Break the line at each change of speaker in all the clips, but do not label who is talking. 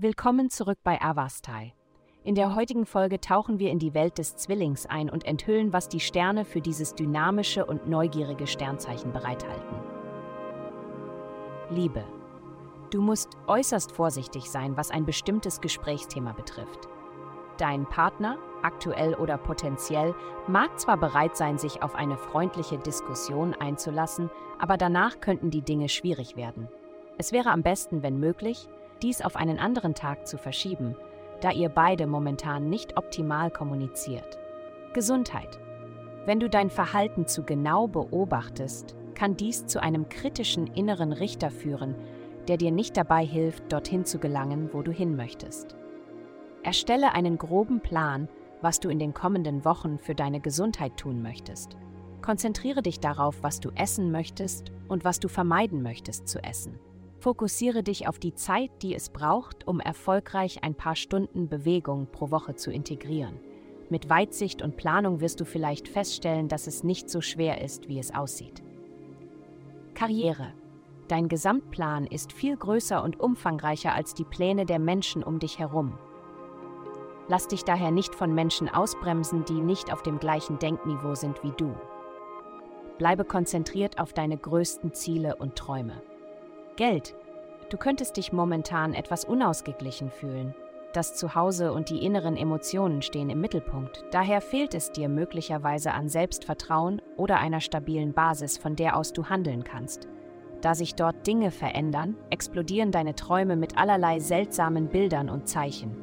Willkommen zurück bei Avastai. In der heutigen Folge tauchen wir in die Welt des Zwillings ein und enthüllen, was die Sterne für dieses dynamische und neugierige Sternzeichen bereithalten. Liebe. Du musst äußerst vorsichtig sein, was ein bestimmtes Gesprächsthema betrifft. Dein Partner, aktuell oder potenziell, mag zwar bereit sein, sich auf eine freundliche Diskussion einzulassen, aber danach könnten die Dinge schwierig werden. Es wäre am besten, wenn möglich, dies auf einen anderen Tag zu verschieben, da ihr beide momentan nicht optimal kommuniziert. Gesundheit. Wenn du dein Verhalten zu genau beobachtest, kann dies zu einem kritischen inneren Richter führen, der dir nicht dabei hilft, dorthin zu gelangen, wo du hin möchtest. Erstelle einen groben Plan, was du in den kommenden Wochen für deine Gesundheit tun möchtest. Konzentriere dich darauf, was du essen möchtest und was du vermeiden möchtest zu essen. Fokussiere dich auf die Zeit, die es braucht, um erfolgreich ein paar Stunden Bewegung pro Woche zu integrieren. Mit Weitsicht und Planung wirst du vielleicht feststellen, dass es nicht so schwer ist, wie es aussieht. Karriere. Dein Gesamtplan ist viel größer und umfangreicher als die Pläne der Menschen um dich herum. Lass dich daher nicht von Menschen ausbremsen, die nicht auf dem gleichen Denkniveau sind wie du. Bleibe konzentriert auf deine größten Ziele und Träume. Geld. Du könntest dich momentan etwas unausgeglichen fühlen. Das Zuhause und die inneren Emotionen stehen im Mittelpunkt. Daher fehlt es dir möglicherweise an Selbstvertrauen oder einer stabilen Basis, von der aus du handeln kannst. Da sich dort Dinge verändern, explodieren deine Träume mit allerlei seltsamen Bildern und Zeichen.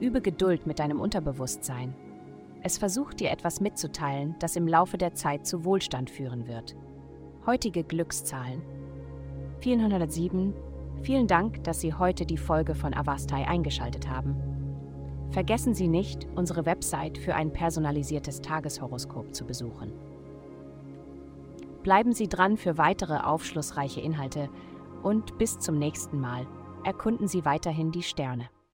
Übe Geduld mit deinem Unterbewusstsein. Es versucht dir etwas mitzuteilen, das im Laufe der Zeit zu Wohlstand führen wird. Heutige Glückszahlen 407. Vielen Dank, dass Sie heute die Folge von Avastai eingeschaltet haben. Vergessen Sie nicht, unsere Website für ein personalisiertes Tageshoroskop zu besuchen. Bleiben Sie dran für weitere aufschlussreiche Inhalte und bis zum nächsten Mal. Erkunden Sie weiterhin die Sterne.